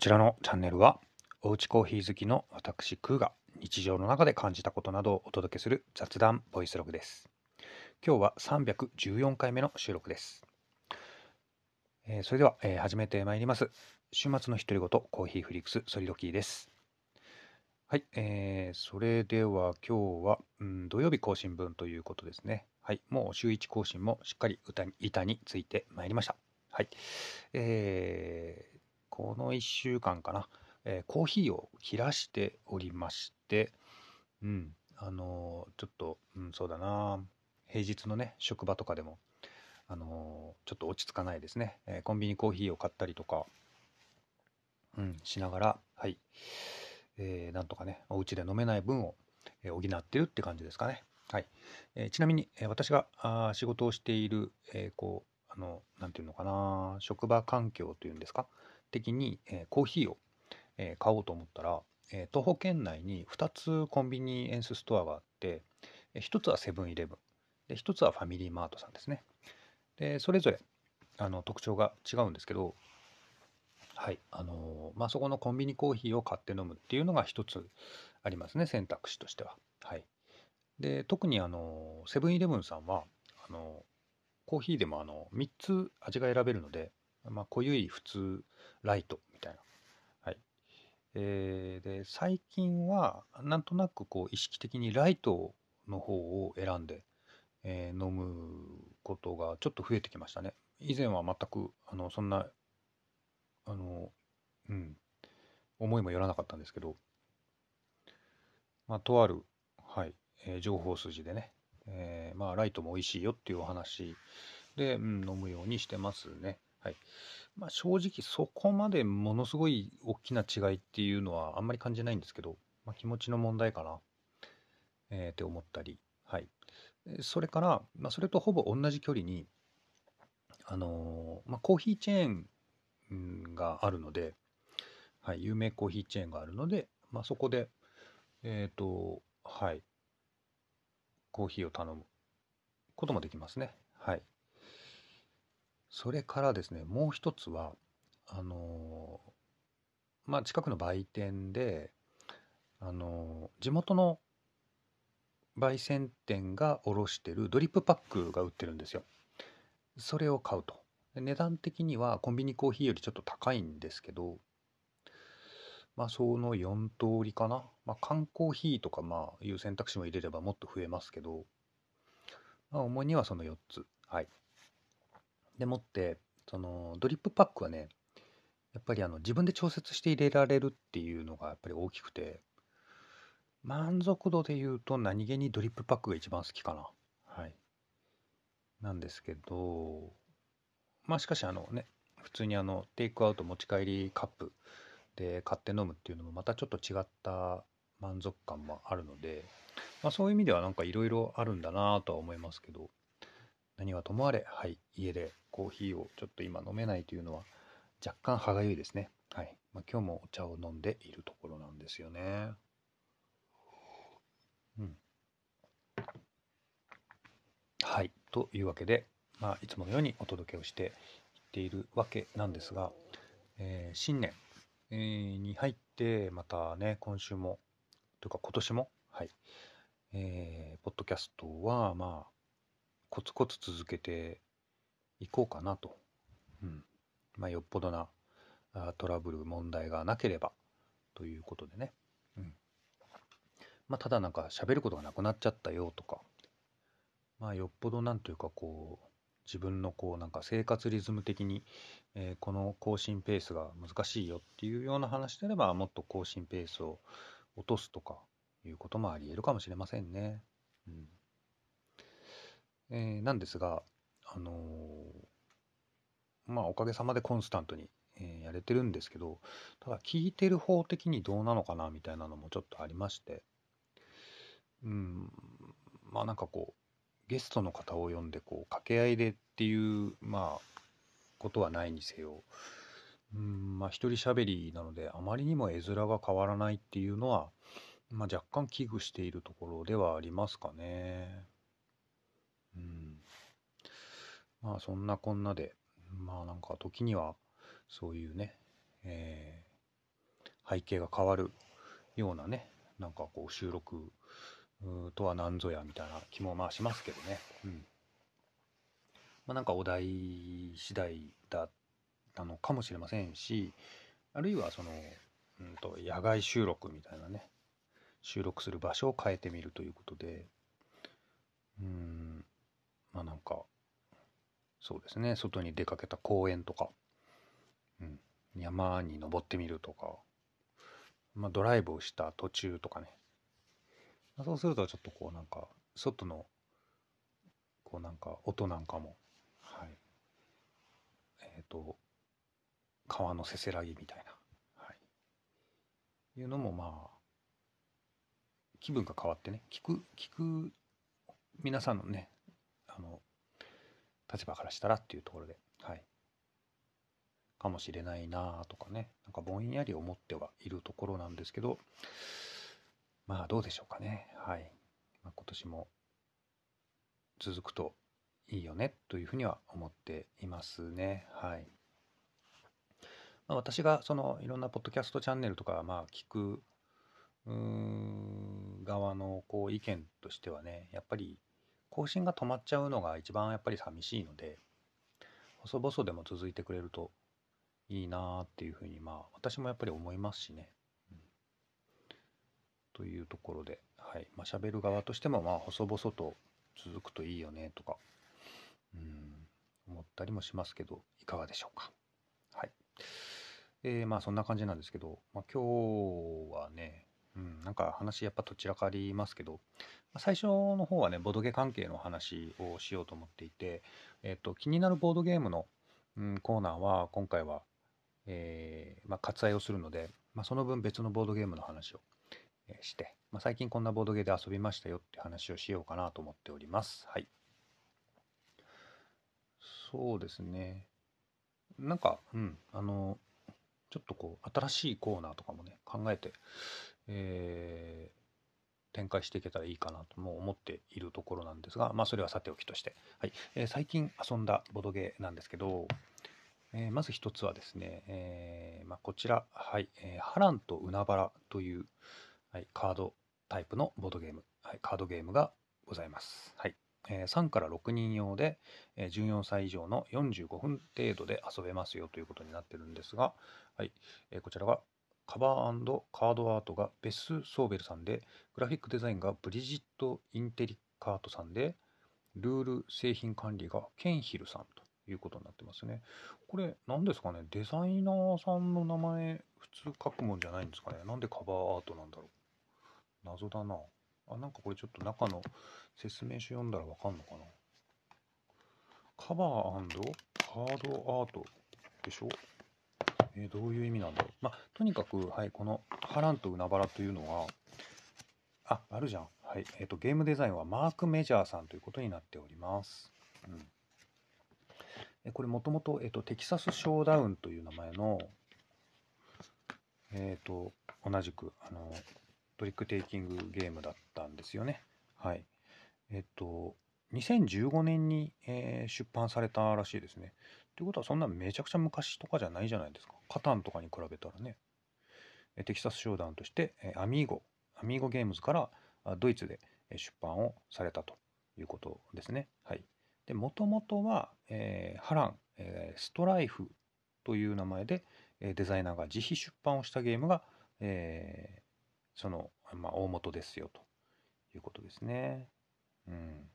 こちらのチャンネルは、おうちコーヒー好きの私、クーが日常の中で感じたことなどをお届けする雑談ボイスログです。今日は314回目の収録です。えー、それでは、えー、始めてまいります。週末の独り言コーヒーフリックスソリドキーです。はい、えー、それでは今日は、うん、土曜日更新分ということですね。はい、もう週1更新もしっかり歌板についてまいりました。はい。えー、この1週間かな、えー、コーヒーを切らしておりまして、うん、あのー、ちょっと、うん、そうだな、平日のね、職場とかでも、あのー、ちょっと落ち着かないですね、えー、コンビニコーヒーを買ったりとか、うん、しながら、はい、えー、なんとかね、お家で飲めない分を、え補ってるって感じですかね。はい。えー、ちなみに、えー、私があ仕事をしている、えー、こう、あの、なんていうのかな、職場環境というんですか、的に、えー、コーヒーを、えー、買おうと思ったら、えー、徒歩圏内に2つコンビニエンスストアがあって、え1つはセブンイレブンで1つはファミリーマートさんですね。でそれぞれあの特徴が違うんですけどはいあのまあそこのコンビニコーヒーを買って飲むっていうのが一つありますね選択肢としては。はい。で特にあのセブンイレブンさんはあのコーヒーでもあの3つ味が選べるのでまあ、濃ゆい普通ライトみたいな。はい。えー、で、最近は、なんとなくこう、意識的にライトの方を選んで、えー、飲むことがちょっと増えてきましたね。以前は全く、あの、そんな、あの、うん、思いもよらなかったんですけど、まあ、とある、はい、えー、情報筋でね、えー、まあ、ライトも美味しいよっていうお話で、うん、飲むようにしてますね。はい。まあ、正直そこまでものすごい大きな違いっていうのはあんまり感じないんですけど、まあ、気持ちの問題かな、えー、って思ったり、はい。それから、まあ、それとほぼ同じ距離に、あのー、まあ、コーヒーチェーンがあるので、はい、有名コーヒーチェーンがあるので、まあ、そこで、えっ、ー、と、はい、コーヒーを頼むこともできますね。はい。それからですね、もう一つは、あのまあ、近くの売店で、あの地元の焙煎店が卸してるドリップパックが売ってるんですよ。それを買うと。値段的にはコンビニコーヒーよりちょっと高いんですけど、まあその4通りかな。まあ缶コーヒーとかまあいう選択肢も入れればもっと増えますけど、まあ主にはその4つ。はい。でもって、そのドリップパックはね、やっぱりあの自分で調節して入れられるっていうのがやっぱり大きくて、満足度で言うと何気にドリップパックが一番好きかな。はい。なんですけど、まあしかしあのね、普通にあのテイクアウト持ち帰りカップで買って飲むっていうのもまたちょっと違った満足感もあるので、まあそういう意味ではなんかいろいろあるんだなとは思いますけど、何はともあれ、はい、家でコーヒーをちょっと今飲めないというのは若干歯がゆいですね。はい。まあ、今日もお茶を飲んでいるところなんですよね。うん。はい。というわけで、まあ、いつものようにお届けをしていっているわけなんですが、えー、新年、えー、に入って、またね、今週も、というか今年も、はい、えー、ポッドキャストは、まあ、コツコツ続けていこうかなと。うん。まあ、よっぽどなトラブル、問題がなければということでね。うん。まあ、ただなんか喋ることがなくなっちゃったよとか、まあ、よっぽどなんというかこう、自分のこうなんか生活リズム的に、えー、この更新ペースが難しいよっていうような話であればもっと更新ペースを落とすとかいうこともありえるかもしれませんね。うんえー、なんですが、あのー、まあ、おかげさまでコンスタントに、えー、やれてるんですけど、ただ聞いてる方的にどうなのかなみたいなのもちょっとありまして、うん、まあなんかこう、ゲストの方を呼んで、こう、掛け合いでっていう、まあ、ことはないにせよ、うん、まあ一人喋りなので、あまりにも絵面が変わらないっていうのは、まあ若干危惧しているところではありますかね。うん。まあそんなこんなで、まあなんか時にはそういうね、え背景が変わるようなねなんかこう収録とは何ぞやみたいな気もまあしますけどね。うんまあ、なんかお題次第だったのかもしれませんしあるいはその、うんと、野外収録みたいなね収録する場所を変えてみるということでうんまあなんかそうですね。外に出かけた公園とか、うん、山に登ってみるとか、まあ、ドライブをした途中とかね、あ、そうするとちょっとこうなんか外のこうなんか音なんかも。はい。えっ、ー、と川のせせらぎみたいな、はい、いうのもまあ気分が変わってね。聞く聞く皆さんのねあの立場からしたらっていうところで、はい、かもしれないなとかね。なんかぼんやり思ってはいるところなんですけど。まあどうでしょうかね。はい、まあ、今年も続くといいよねというふうには思っていますね。はい。まあ、私がそのいろんなポッドキャストチャンネルとかまあ聞く側のこう意見としてはねやっぱり更新が止まっちゃうのが一番やっぱり寂しいので細々でも続いてくれるといいなっていうふうにまあ私もやっぱり思いますしね。うん、というところで、はいまあ、喋る側としてもまあ細々と続くといいよねとか、うん、思ったりもしますけどいかがでしょうか。はい。えー、まあそんな感じなんですけど、まあ、今日はね、うん、なんか話やっぱどちらかありますけど、最初の方はね、ボドゲ関係の話をしようと思っていて、えっ、と、気になるボードゲームの、うん、コーナーは今回は、えー、まあ、割愛をするので、まあ、その分別のボードゲームの話を、え、して、まあ、最近こんなボードゲーで遊びましたよって話をしようかなと思っております。はい。そうですね。なんか、うん、あの、ちょっとこう、新しいコーナーとかもね、考えて、えー、展開していけたらいいかなとも思っているところなんですが、まあ、それはさておきとして、はい。えー、最近遊んだボドゲなんですけど、えー、まず一つはですね、えーまあ、こちら、はい。えー、ハランと海原という、はい、カードタイプのボードゲーム、はい、カードゲームがございます。はい。えー、3から6人用で、えー、14歳以上の45分程度で遊べますよということになってるんですが、はい。えー、こちらがカバーカードアートがベス・ソーベルさんで、グラフィックデザインがブリジット・インテリカートさんで、ルール製品管理がケンヒルさんということになってますね。これ何ですかね？デザイナーさんの名前普通書くもんじゃないんですかね？なんでカバーアートなんだろう？謎だな。あ、なんかこれちょっと中の説明書読んだらわかんのかな？カバーカードアートでしょ？えー、どういう意味なんだろう。まあ、とにかく、はい、このハランと海原というのは、あ、あるじゃん。はい。えっ、ー、と、ゲームデザインはマーク・メジャーさんということになっております。うん。えこれもともと、えっ、と、テキサス・ショーダウンという名前の、えっ、と、同じく、あの、トリックテイキングゲームだったんですよね。はい。えっ、と、2015年に、えー、出版されたらしいですね。ということはそんなめちゃくちゃ昔とかじゃないじゃないですか。カタンとかに比べたらね。テキサス商談としてアミーゴ、アミーゴゲームズからドイツで出版をされたということですね。はい。で、もともとは、えー、ハラン、えー、ストライフという名前でデザイナーが自費出版をしたゲームが、えー、その、まあ、大元ですよということですね。うん。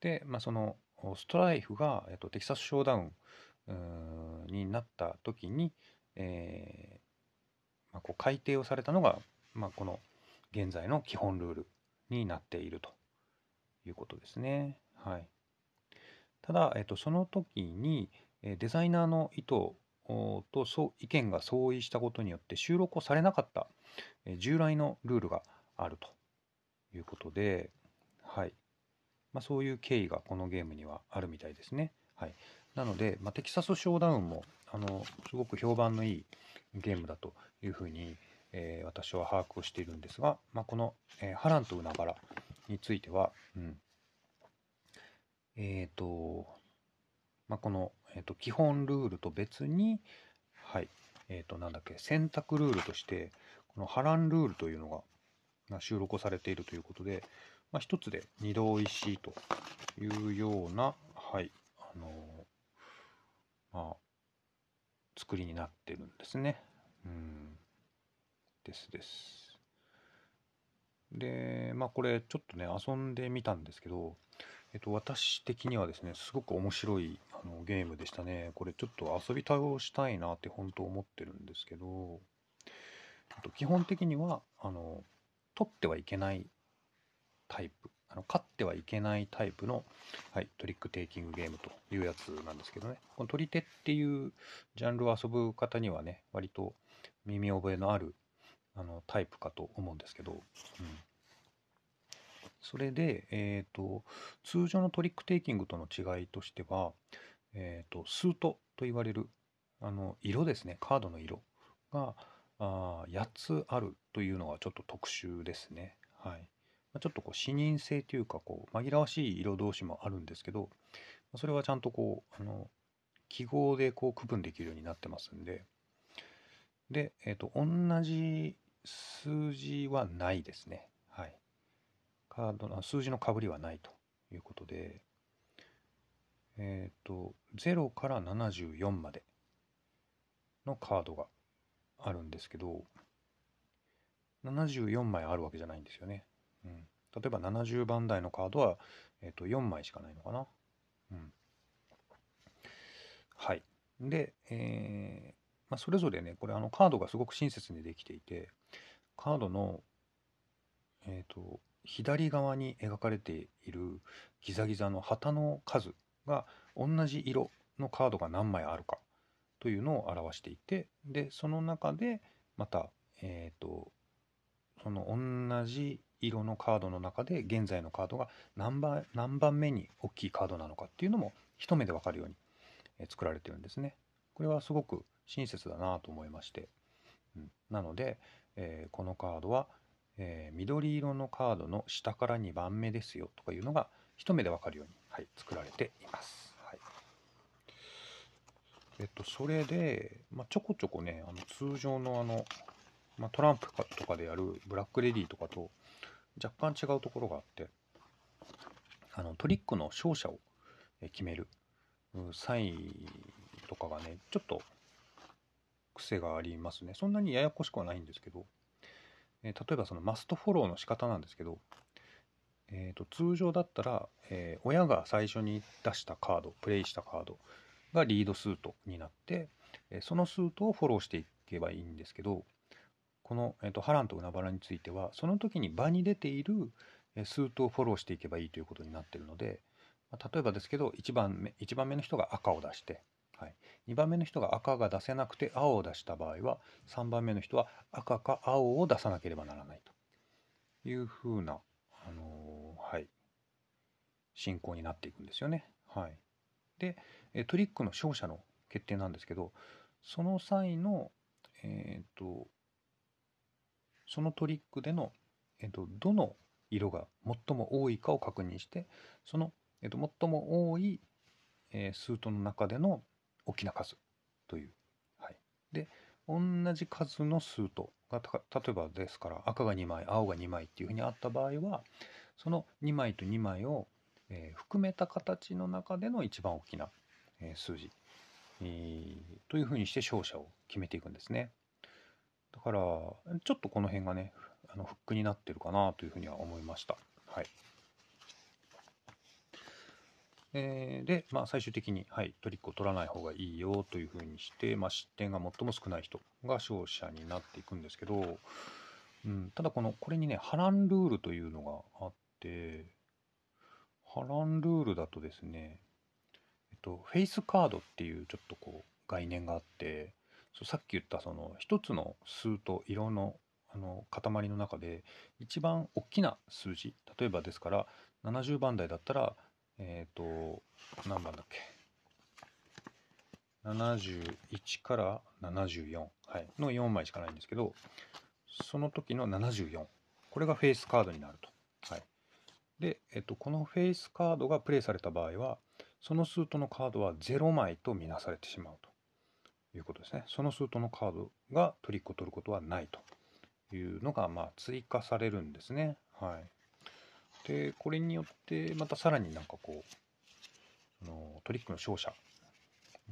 で、まあ、そのストライフが、えっと、テキサスショーダウンになった時に、えーまあ、こう改定をされたのが、まあ、この現在の基本ルールになっているということですね。はい、ただ、えっと、その時にデザイナーの意図と意見が相違したことによって収録をされなかった従来のルールがあるということで、はい、まあ、そういう経緯がこのゲームにはあるみたいですね。はい、なので、まあ、テキサスショーダウンもあのすごく評判のいいゲームだというふうに、えー、私は把握をしているんですが、まあ、この、えー、ハランと海原については、うん、えっ、ー、と、まあ、この、えーと、基本ルールと別に、はい。えっ、と、なんだっけ、選択ルールとして、この波乱ルールというのが収録されているということで、まあ、一つで二度おいしいというような、はい、あのまあ、作りになってるんですね。うん。ですです。で、まあこれちょっとね、遊んでみたんですけど、えっと、私的にはですね、すごく面白いあのゲームでしたね。これちょっと遊び倒したいなって本当思ってるんですけど、と基本的には、あの、取ってはいけないタイプ、あの勝ってはいけないタイプの、はい、トリックテイキングゲームというやつなんですけどね。この取り手っていうジャンルを遊ぶ方にはね、割と耳覚えのあるあのタイプかと思うんですけど、うん、それで、えーと、通常のトリックテイキングとの違いとしては、えーと、スートと言われるあの色ですねカードの色があ8つあるというのがちょっと特殊ですね。はい、ちょっとこう視認性というかこう紛らわしい色同士もあるんですけどそれはちゃんとこうあの記号でこう区分できるようになってますんでで、えーと、同じ数字はないですね。はい。カードの数字のかぶりはないということで、えっ、ー、と、0から74までのカードがあるんですけど、74枚あるわけじゃないんですよね。うん、例えば70番台のカードは、えー、と4枚しかないのかな。うん、はい。で、えーまあ、それぞれね、これあのカードがすごく親切にできていて、カードの、えーと、左側に描かれているギザギザの旗の数が同じ色のカードが何枚あるかというのを表していてでその中でまた、えーと、その同じ色のカードの中で現在のカードが何番何番目に大きいカードなのかっていうのも一目で分かるように作られてるんですね。これはすごく親切だなと思いまして、うん、なので、えー、このカードは、えー、緑色のカードの下から2番目ですよとかいうのが一目でわかるように、はい、作られています。はい、えっと、それで、まあ、ちょこちょこね、あの通常のあの、まあ、トランプとかでやるブラックレディとかと若干違うところがあって、あのトリックの勝者を決める際とかがね、ちょっと癖がありますね。そんなにややこしくはないんですけど、えー、例えばそのマストフォローの仕方なんですけど、えー、と通常だったら、えー、親が最初に出したカード、プレイしたカードがリードスートになって、えそのスートをフォローしていけばいいんですけど、この、えー、とハランと海原については、その時に場に出ているスートをフォローしていけばいいということになっているので、ま例えばですけど1番目 ,1 番目の人が赤を出してはい、2番目の人が赤が出せなくて青を出した場合は3番目の人は赤か青を出さなければならないと。いうふうな、あのー、はい、進行になっていくんですよね。はい、でトリックの勝者の決定なんですけどその際の、えーと、そのトリックでの、えーと、どの色が最も多いかを確認してその、えーと、最も多い、えー、スートの中での大きな数という。はい、で同じ数の数とが例えばですから赤が2枚青が2枚っていうふうにあった場合はその2枚と2枚を、えー、含めた形の中での一番大きな、えー、数字、えー、というふうにして勝者を決めていくんですね。だからちょっとこの辺がねあのフックになってるかなというふうには思いました。はいえー、で、まあ、最終的に、はい、トリックを取らない方がいいよというふうにして、まあ、失点が最も少ない人が勝者になっていくんですけど、うん、ただこのこれにね波乱ルールというのがあって波乱ルールだとですね、えっと、フェイスカードっていうちょっとこう概念があってそうさっき言ったその一つの数と色のあの塊の中で一番大きな数字例えばですから70番台だったらえっ、ー、と、何番だっけ？71から74、はい、の4枚しかないんですけど、その時の74。これがフェイスカードになると。はい、で、えっと、このフェイスカードがプレイされた場合は、そのスートのカードは0枚とみなされてしまうということですね。そのスートのカードがトリックを取ることはないというのが、まあ、追加されるんですね。はい。で、これによって、またさらになんかこう、あのトリックの勝者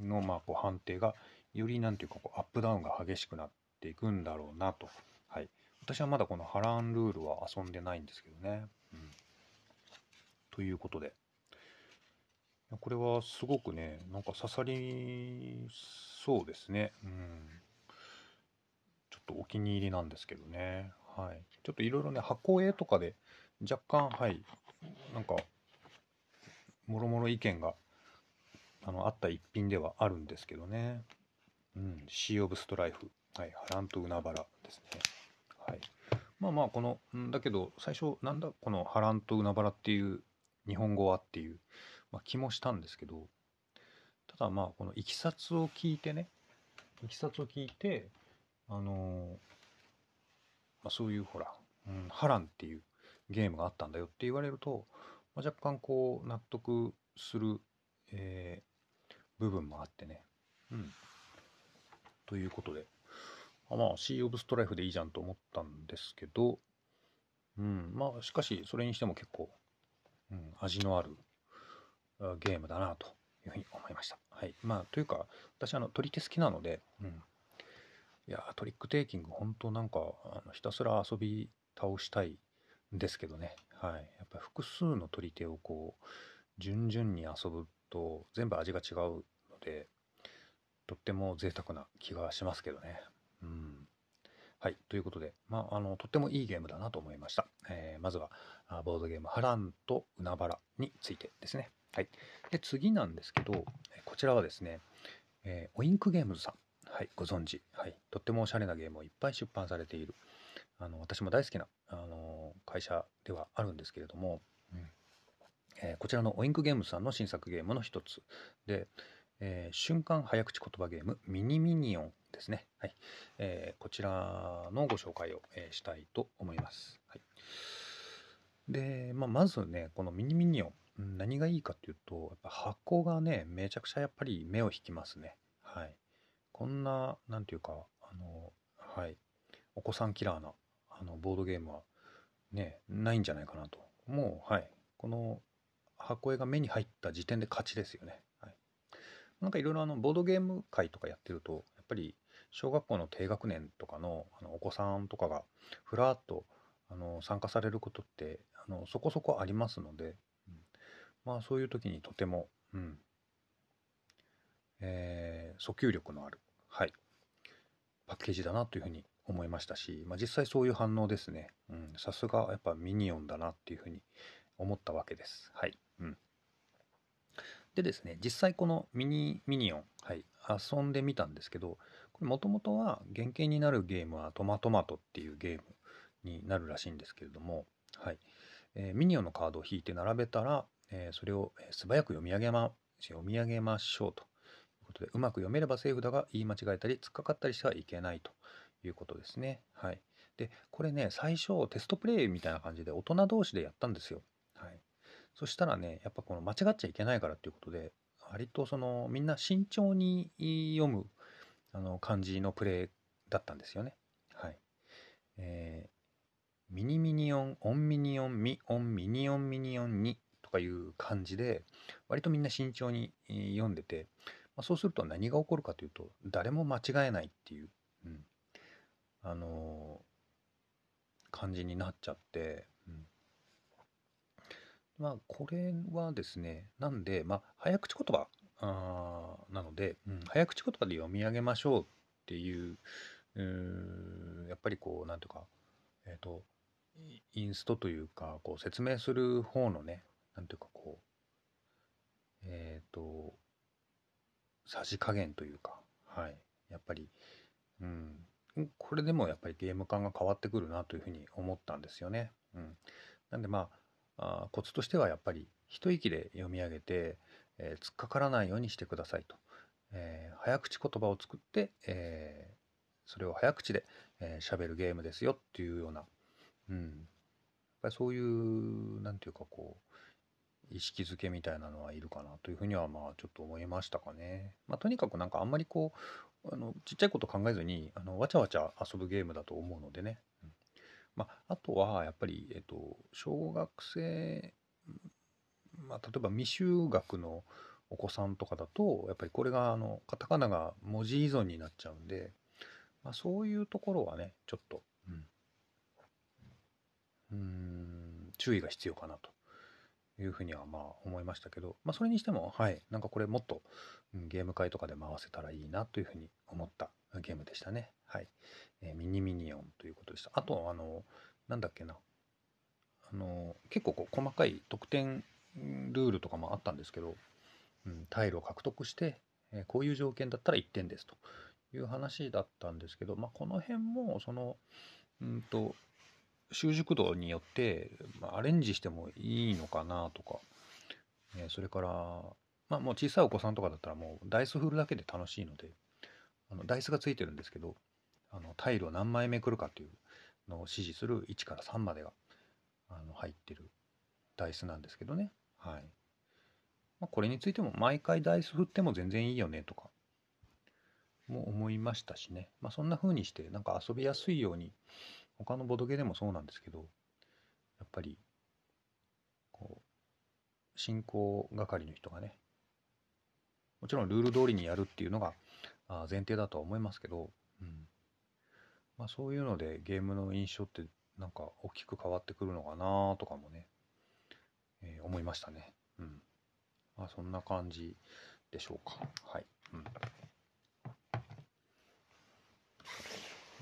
の、まあ、こう判定が、よりなんていうかこう、アップダウンが激しくなっていくんだろうなと。はい。私はまだこのハランルールは遊んでないんですけどね。うん、ということで。これはすごくね、なんか刺さりそうですね。うん。ちょっとお気に入りなんですけどね。はい。ちょっといろいろね、箱絵とかで若干、はい、なんか、もろもろ意見があのあった一品ではあるんですけどね。うん、シー・オブ・ストライフ。はい、ハランと海原ですね。はい。まあまあ、この、んだけど、最初、なんだ、このハランと海原っていう日本語はっていう、まあ、気もしたんですけど、ただまあ、このいきさつを聞いてね、いきさつを聞いて、あのー、まあ、そういうほら、うん、ハランっていうゲームがあったんだよって言われると、まあ、若干こう納得する、えー、部分もあってね。うん。ということで、あまあ、シー・オブ・ストライフでいいじゃんと思ったんですけど、うん、まあ、しかし、それにしても結構、うん、味のあるゲームだなというふうに思いました。はい。まあ、というか、私、あの、取り手好きなので、うん。いや、トリックテイキング、本当なんか、あのひたすら遊び倒したいんですけどね。はい。やっぱ複数の取り手をこう、順々に遊ぶと、全部味が違うので、とっても贅沢な気がしますけどね。うん。はい。ということで、まあ、あの、とってもいいゲームだなと思いました。えー、まずは、ボードゲーム、ハランと海原についてですね。はい。で、次なんですけど、こちらはですね、えー、オインクゲームズさん。はい、ご存知。はい。とってもおしゃれなゲームをいっぱい出版されている、あの、私も大好きな、あの、会社ではあるんですけれども、うんえー、こちらのオインクゲームズさんの新作ゲームの一つで、えー、瞬間早口言葉ゲームミニミニオンですね。はい。えー、こちらのご紹介を、えー、したいと思います。はい。で、まあ、まずね、このミニミニオン。何がいいかっていうと、やっぱ箱がね、めちゃくちゃやっぱり目を引きますね。はい。こんな、なんていうか、あの、はい。お子さんキラーな、あの、ボードゲームは、ね、ないんじゃないかなと。もう、はい。この箱絵が目に入った時点で勝ちですよね。はい。なんかいろいろあの、ボードゲーム会とかやってると、やっぱり、小学校の低学年とかのあのお子さんとかが、ふらっと、あの、参加されることって、あの、そこそこありますので、まあそういう時にとても、うん、えー、訴求力のある、はい、パッケージだなというふうに思いましたし、まあ、実際そういう反応ですね。うん、さすがやっぱミニオンだなっていうふうに思ったわけです。はい。うん。でですね、実際このミニミニオン、はい、遊んでみたんですけど、これもともとは原型になるゲームはトマトマトっていうゲームになるらしいんですけれども、はい。えー、ミニオンのカードを引いて並べたら、えー、それを素早く読み上げま、読み上げましょうということで、うまく読めればセーフだが言い間違えたり突っかかったりしてはいけないということですね。はい。で、これね、最初テストプレイみたいな感じで大人同士でやったんですよ。はい。そしたらね、やっぱこの間違っちゃいけないからっていうことで、割とそのみんな慎重に読むあの感じのプレイだったんですよね。はい。えー、ミニミニオン、オンミニオン、ミオン、ミニオン、ミニオンにとかいう感じで、割とみんな慎重に読んでて、まあ、そうすると何が起こるかというと、誰も間違えないっていう、うん、あのー、感じになっちゃって、うん、まあ、これはですね、なんで、まあ、早口言葉あなので、うん、早口言葉で読み上げましょうっていう、やっぱりこう、なんていうか、えっ、ー、と、インストというか、こう説明する方のね、なんていうかこう、えっ、ー、と、さじ加減というか、はい。やっぱり、うん。これでもやっぱりゲーム感が変わってくるなというふうに思ったんですよね。うん。なんでまあ、あコツとしてはやっぱり一息で読み上げて、えー、突っかからないようにしてくださいと。えー、早口言葉を作って、えー、それを早口で喋、えー、るゲームですよっていうような、うん。やっぱりそういう、なんていうかこう、意識づけみたいなのはいるかなというふうにはまあちょっと思いましたかね。まあ、とにかくなんかあんまりこうあのちっちゃいこと考えずにあのわちゃわちゃ遊ぶゲームだと思うのでね。うんまあ、あとはやっぱり、えっと、小学生、まあ、例えば未就学のお子さんとかだとやっぱりこれがあのカタカナが文字依存になっちゃうんで、まあ、そういうところはねちょっと、うん、うん注意が必要かなというふうにはまあ思いましたけど、まあ、それにしてもはいなんかこれもっと、うん、ゲーム会とかで回せたらいいなというふうに思ったゲームでしたね。はい、えー、ミニミニオンということでした。あとあのなんだっけな。あの結構こう細かい得点ルールとかもあったんですけど、うん、タイルを獲得して、えー、こういう条件だったら1点ですという話だったんですけど、まあ、この辺もそのうんと習熟度によって、まあ、アレンジしてもいいのかなとか、え、それから、まあ、もう小さいお子さんとかだったらもうダイス振るだけで楽しいのであのダイスがついてるんですけどあのタイルを何枚めくるかっていうのを指示する1から3までがあの入ってるダイスなんですけどね。はい。まあ、これについても毎回ダイス振っても全然いいよねとかも思いましたしね。まあ、そんな風にしてなんか遊びやすいように他のボドゲでもそうなんですけどやっぱりこう進行係の人がねもちろんルール通りにやるっていうのが前提だとは思いますけど、うんまあ、そういうのでゲームの印象ってなんか大きく変わってくるのかなとかもね、えー、思いましたね。うん。まあそんな感じでしょうか。はい。うん。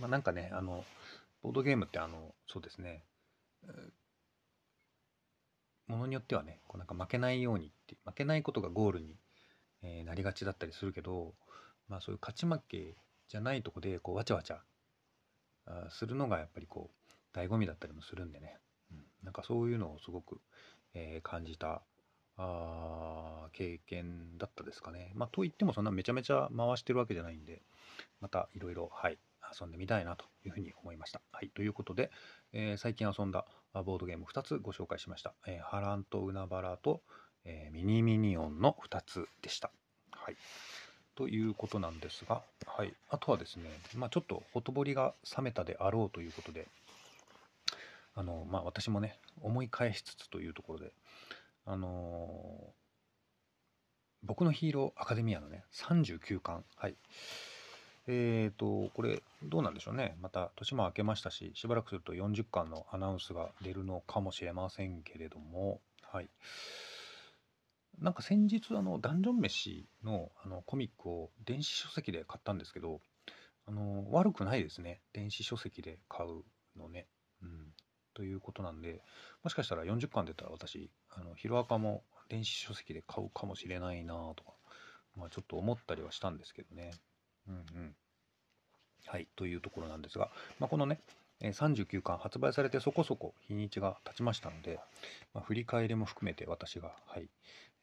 まあなんかね、あの、ボードゲームってあの、そうですね、ものによってはね、こうなんか負けないようにって、負けないことがゴールに、えー、なりがちだったりするけど、まあそういう勝ち負けじゃないとこで、こうわちゃわちゃするのがやっぱりこう、醍醐味だったりもするんでね、うん、なんかそういうのをすごく、えー、感じたあ経験だったですかね。まあといってもそんなめちゃめちゃ回してるわけじゃないんで、またいろいろ、はい、遊んでみたいなというふうに思いました。はい、ということで、えー、最近遊んだボードゲーム2つご紹介しました。えー、ハランと海原と、えー、ミニミニオンの2つでした。はい。ということなんですが、はい。あとはですね、まあちょっとほとぼりが冷めたであろうということで、あの、まあ私もね、思い返しつつというところで、あの、僕のヒーローアカデミアのね、39巻、はい。えっ、ー、と、これ、どうなんでしょうね。また、年も明けましたし、しばらくすると40巻のアナウンスが出るのかもしれませんけれども、はい。なんか先日、あの、ダンジョン飯のあのコミックを電子書籍で買ったんですけど、あの、悪くないですね。電子書籍で買うのね。うん。ということなんで、もしかしたら40巻出たら私、あの、ヒロアカも電子書籍で買うかもしれないなとか、まあちょっと思ったりはしたんですけどね。うんうん。はい、というところなんですが、まあ、このね、39巻発売されてそこそこ日にちが経ちましたので、まあ、振り返りも含めて私が、はい、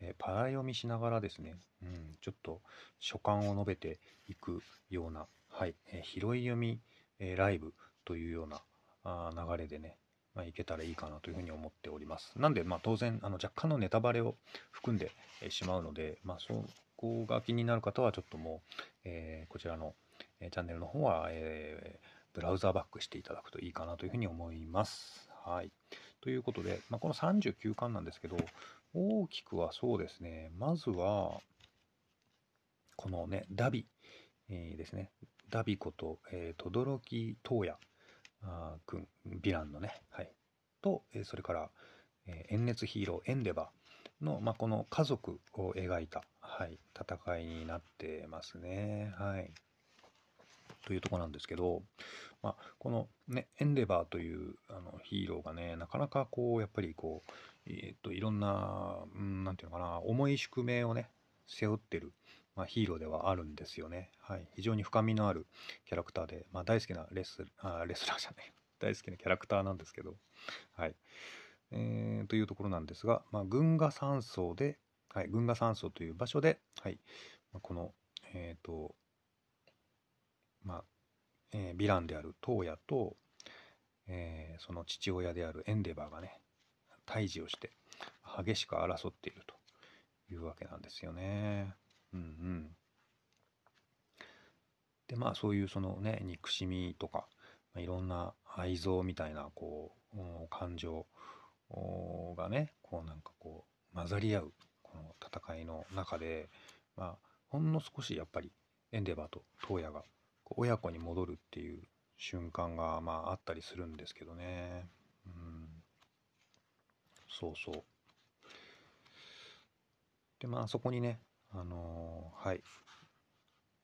えー、パラ読みしながらですね、うん、ちょっと所感を述べていくような、はい、えー、拾い読み、えー、ライブというようなあ流れでね、まあ、いけたらいいかなというふうに思っております。なんで、まあ、当然あの若干のネタバレを含んでしまうので、まあ、そうこが気になる方はちょっともう、えー、こちらの、えチャンネルの方は、え、ブラウザーバックしていただくといいかなというふうに思います。はい。ということで、まあ、この39巻なんですけど、大きくはそうですね、まずは、このね、ダビ、えー、ですね、ダビこと、えー、轟東也君、ヴィランのね、はい。と、えー、それから、えー、炎熱ヒーロー、エンデバーの、まあ、この家族を描いた、はい、戦いになってますね。はい。というとこなんですけど、まあ、このね、エンデバーというあのヒーローがね、なかなかこう、やっぱりこう、えー、っと、いろんな、うん、なんていうのかな、重い宿命をね、背負ってる、まあ、ヒーローではあるんですよね。はい。非常に深みのあるキャラクターで、まあ、大好きなレスあレスラーじゃない、大好きなキャラクターなんですけど、はい。えー、というところなんですが、まあ、群河山荘で、はい、群河山荘という場所で、はい、この、えっ、ー、と、まあ、えー、ヴィランであるトーヤと、えー、その父親であるエンデバーがね、退治をして、激しく争っているというわけなんですよね。うんうん。でまあそういうそのね憎しみとか、まあ、いろんな愛憎みたいなこう、感情がねこうなんかこう混ざり合うこの戦いの中で、まあ、ほんの少しやっぱりエンデバーとトーヤが親子に戻るっていう瞬間がまああったりするんですけどね。うん、そうそう。でまあそこにね、あのー、はい、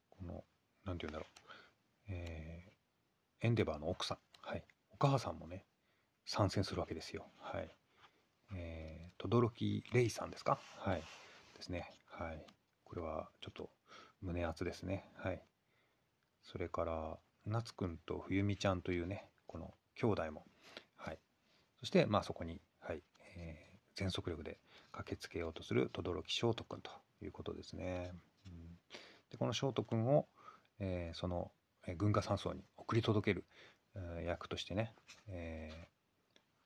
この、なんて言うんだろう、えー、エンデバーの奥さん、はい、お母さんもね、参戦するわけですよ。はい。えー、轟レイさんですか？はい。ですね。はい。これはちょっと胸熱ですね。はい。それから、夏くんと冬美ちゃんというね、この兄弟も、はい。そして、まあそこに、はい、えー、全速力で駆けつけようとする轟翔斗くんということですね。うん、でこの翔斗くんを、えー、その、えー、軍河山荘に送り届ける、えー、役としてね、えー、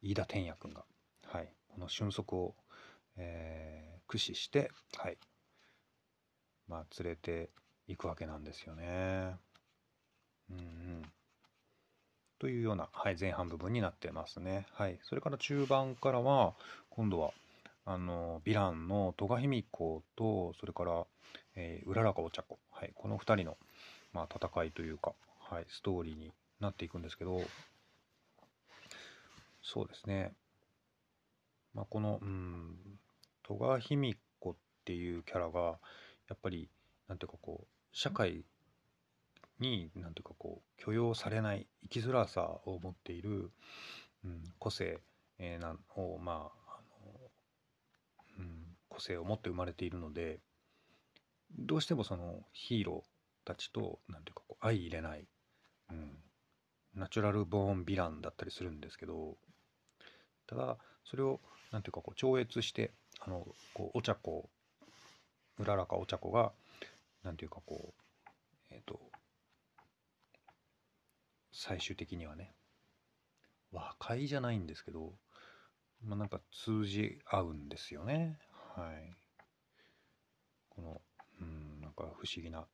飯田天也くんが、はい、この俊足を、えー、駆使して、はい、まあ、連れていくわけなんですよね。うんうん、というような、はい、前半部分になってますね。はい、それから中盤からは今度はあのヴィランの戸賀卑子とそれから、えー、うららかお茶子、はい、この2人の、まあ、戦いというか、はい、ストーリーになっていくんですけどそうですね、まあ、この、うん、戸賀卑弥子っていうキャラがやっぱりなんていうかこう社会になんていうかこう許容されない生きづらさを持っている、うん、個性、えー、なんをまああの、うん、個性を持って生まれているのでどうしてもそのヒーローたちとなんていうかこう相入れない、うん、ナチュラルボーンヴィランだったりするんですけどただそれをなんていうかこう超越してあのこうお茶子うららかお茶子がなんていうかこうえっ、ー、と最終的にはね和解じゃないんですけど、まあ、なんか通じ合うんですよね。はい。このうんなんか不思議な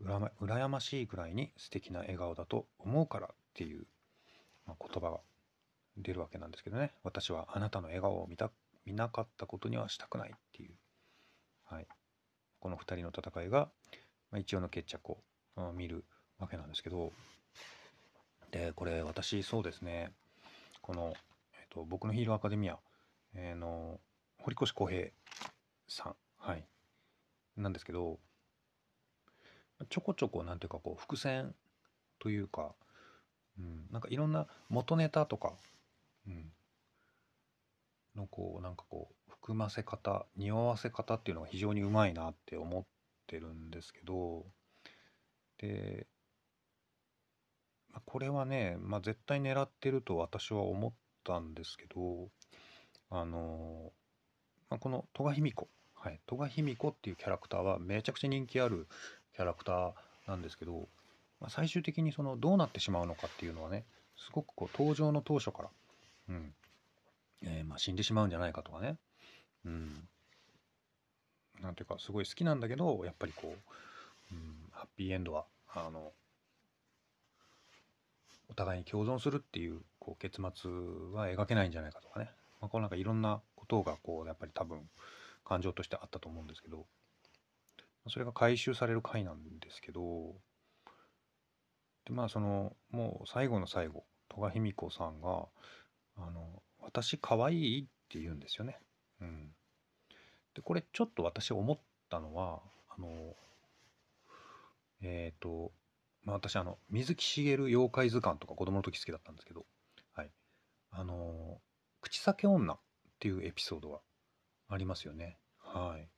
うら、ま、羨ましいくらいに素敵な笑顔だと思うからっていう、まあ、言葉が出るわけなんですけどね。私はあなたの笑顔を見た見なかったことにはしたくないっていう、はい、この2人の戦いが、まあ、一応の決着を、まあ、見るわけなんですけど。で、これ私そうですね、この、えっと、僕のヒーローアカデミア、えー、の、堀越康平さん、はい、なんですけど、ちょこちょこなんていうかこう伏線というか、うん、なんかいろんな元ネタとか、のこうなんかこう含ませ方匂わせ方っていうのが非常にうまいなって思ってるんですけどでこれはね、まあ、絶対狙ってると私は思ったんですけどあの、まあ、この戸賀卑弥子はい。戸賀卑弥子っていうキャラクターはめちゃくちゃ人気あるキャラクターなんですけど、まあ、最終的にそのどうなってしまうのかっていうのはねすごくこう登場の当初から、うん。えー、まあ死んでしまうんじゃないかとかね、うん、なんていうかすごい好きなんだけどやっぱりこう、うん、ハッピーエンドはあのお互いに共存するっていうこう結末は描けないんじゃないかとかね、まあ、こうなんかいろんなことがこうやっぱり多分感情としてあったと思うんですけど。それが回収される回なんですけど。でまあそのもう最後の最後戸賀卑弥子さんが「あの私可愛いって言うんですよね。うん、でこれちょっと私思ったのはあのえっ、ー、とまあ、私あの水木しげる妖怪図鑑とか子供の時好きだったんですけど、はい、あの口裂け女っていうエピソードがありますよね。はい。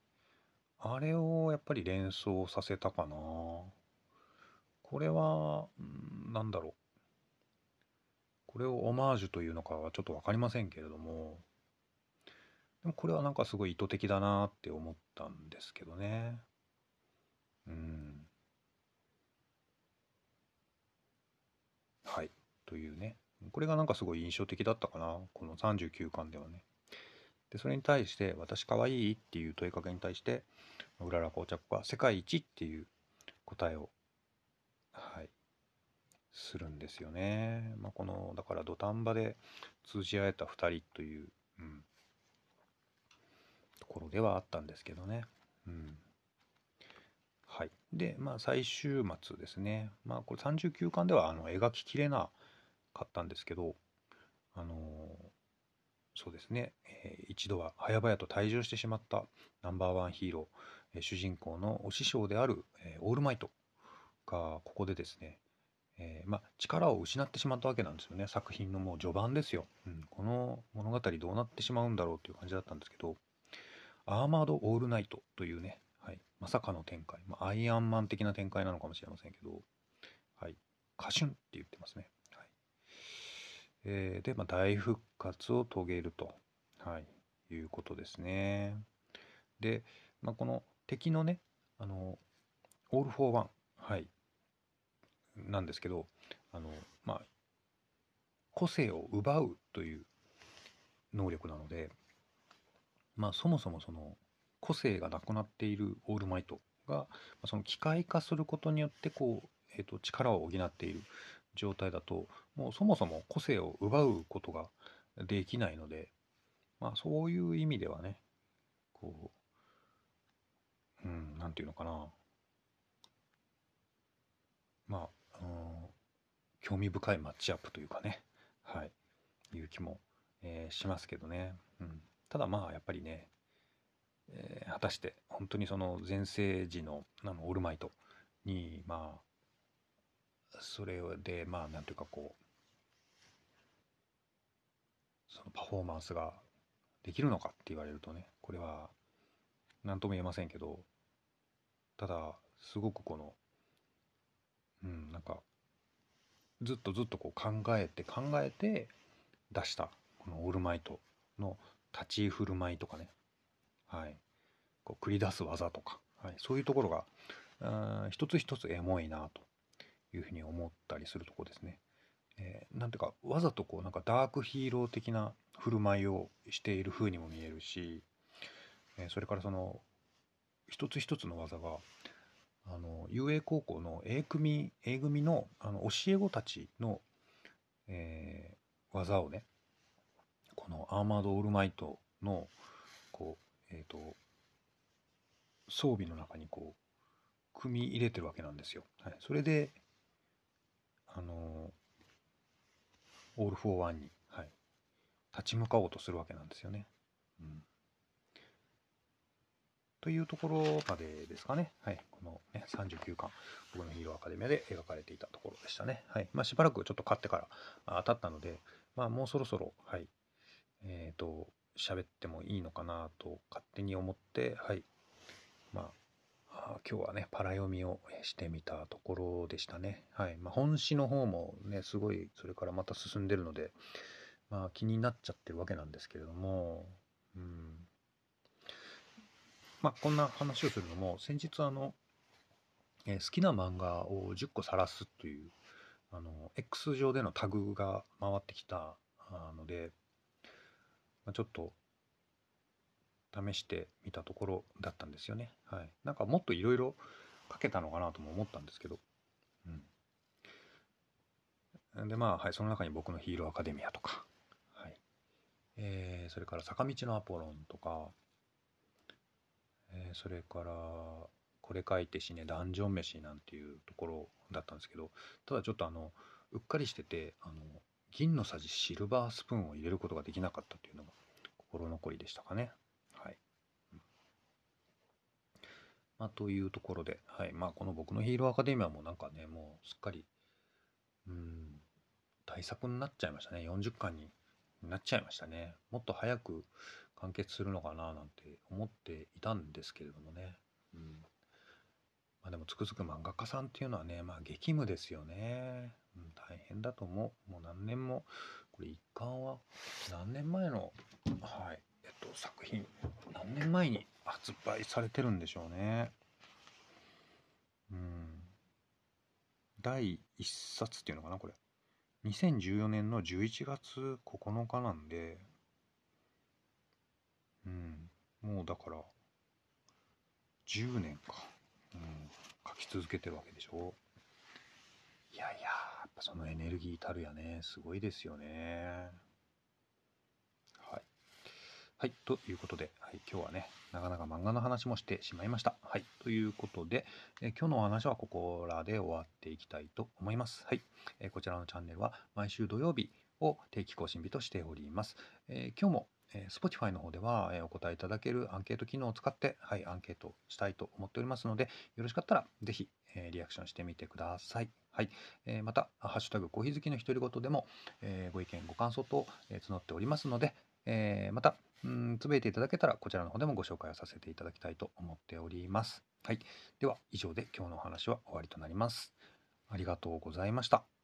あれをやっぱり連想させたかな。これは、んなんだろう。これをオマージュというのかはちょっと分かりませんけれども、でもこれはなんかすごい意図的だなって思ったんですけどね。うん。はい。というね。これがなんかすごい印象的だったかな。この39巻ではね。でそれに対して「私かわいい?」っていう問いかけに対してうらら紅茶子が「世界一」っていう答えをはいするんですよね。まあ、このだから土壇場で通じ合えた2人という、うん、ところではあったんですけどね。うんはい、で、まあ、最終末ですね。まあ、これ39巻ではあの描ききれなかったんですけど、あのー、そうですね、えー、一度は早々と退場してしまったナンバーワンヒーロー、えー、主人公のお師匠である、えオールマイトがここでですね、えま、力を失ってしまったわけなんですよね。作品のもう序盤ですよ、うん、この物語どうなってしまうんだろうという感じだったんですけどアーマード・オールマイトというね、はい、まさかの展開、ま、アイアンマン的な展開なのかもしれませんけど、はい、カシュンって言ってますね。はい。えー、で、ま、大復活を遂げると、はい、いうことですね。で、まあ、この敵のね、あの、オール・フォー・ワン、はい、なんですけど、あの、まあ、個性を奪うという能力なので、まあ、そもそもその個性がなくなっているオールマイトがその機械化することによってこう、えー、と力を補っている状態だともうそもそも個性を奪うことができないので、まあ、そういう意味ではねこううんなんていうのかな。まあ、興味深いマッチアップというかね。はい。いう気も、えー、しますけどね、うん、ただまあやっぱりね、えー、果たして本当にその前世時のあのオールマイトにまあそれでまあなんていうかこうそのパフォーマンスができるのかって言われるとねこれは何とも言えませんけどただすごくこのうんなんかずっとずっとこう考えて考えて出したこのオールマイトの立ち居振る舞いとかね、はい、こう繰り出す技とか、はい、そういうところがうん一つ一つエモいなというふうに思ったりするとこですね。えー、なんていうかわざとこうなんかダークヒーロー的な振る舞いをしている風にも見えるし、えー、それからその一つ一つの技があの雄英高校の A 組 A 組のあの教え子たちの、えー、技をねこのアーマード・オールマイトのこう、えーと、装備の中にこう組み入れてるわけなんですよ。はい、それであのオール・フォー・ワンに、はい、立ち向かおうとするわけなんですよね。うん、というところまでですかね。はい、この、ね、39巻、僕のヒーローアカデミアで描かれていたところでしたね。はいまあ、しばらくちょっと買ってから経ったので、まあ、もうそろそろ、はい、えっ、ー、と、喋ってもいいのかなと勝手に思って、はい。まあ、今日はね、パラ読みをしてみたところでしたね。はい。まあ、本誌の方もね、すごい、それからまた進んでるので、まあ、気になっちゃってるわけなんですけれども、うん。まあ、こんな話をするのも、先日あの、えー、好きな漫画を10個晒すという、あの、X 上でのタグが回ってきたので、まあ、ちょっと試してみたところだったんですよね。はい。なんかもっといろいろ書けたのかなとも思ったんですけど。うん。で、まあ、はい、その中に僕のヒーローアカデミアとか、はい。えー、それから坂道のアポロンとか、えー、それから、これ書いて死ね、ダンジョン飯なんていうところだったんですけど、ただちょっとあの、うっかりしてて、あの、銀のさじシルバースプーンを入れることができなかったというのが心残りでしたかね。はい。まあ、というところで、はい。まあ、この僕のヒーローアカデミアもなんかね、もうすっかり、うん、大作になっちゃいましたね。40巻になっちゃいましたね。もっと早く完結するのかななんて思っていたんですけれどもね。うん。まあでもつくづく漫画家さんっていうのはね、まあ激務ですよね。うん、大変だと思う。もう何年も、これ一巻は何年前の、はい、えっと、作品、何年前に発売されてるんでしょうね。うん。第1冊っていうのかな、これ。2014年の11月9日なんで、うん。もうだから、10年か。うん。書き続けてるわけでしょ？いやいや、やっぱそのエネルギーたるやね、すごいですよね。はい。はい。ということで、はい、今日はね、なかなか漫画の話もしてしまいました。はい。ということで、え今日のお話はここらで終わっていきたいと思います。はい。えこちらのチャンネルは毎週土曜日を定期更新日としております。えー今日も、えー Spotify の方では、えお答えいただけるアンケート機能を使って、はい、アンケートしたいと思っておりますので、よろしかったらぜひ、えリアクションしてみてください。はい。えまた、ハッシュタグコーヒー好きの独り言でも、えご意見、ご感想と、え募っておりますので、えまた、うんつぶやいていただけたら、こちらの方でもご紹介をさせていただきたいと思っております。はい。では、以上で今日のお話は終わりとなります。ありがとうございました。